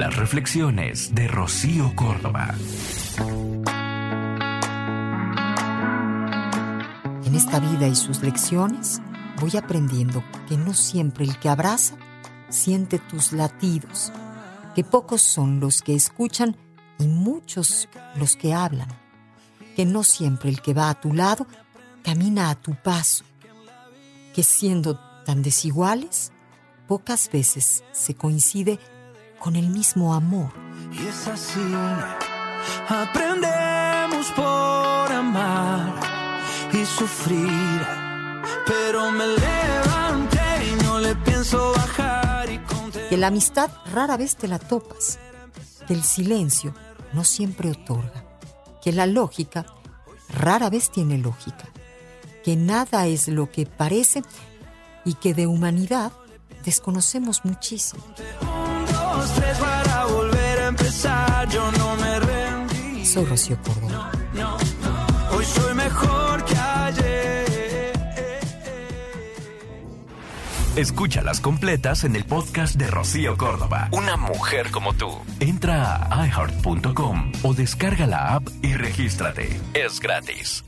Las reflexiones de Rocío Córdoba. En esta vida y sus lecciones voy aprendiendo que no siempre el que abraza siente tus latidos, que pocos son los que escuchan y muchos los que hablan, que no siempre el que va a tu lado camina a tu paso, que siendo tan desiguales, pocas veces se coincide con el mismo amor. Y es así, aprendemos por amar y sufrir, pero me levanté y no le pienso bajar y Que la amistad rara vez te la topas, que el silencio no siempre otorga, que la lógica rara vez tiene lógica, que nada es lo que parece y que de humanidad desconocemos muchísimo. Un, dos, tres para volver a empezar, yo no me rendí. Soy Rocío Córdoba. No, hoy soy mejor que ayer. Escúchalas completas en el podcast de Rocío Córdoba. Una mujer como tú. Entra a iHeart.com o descarga la app y regístrate. Es gratis.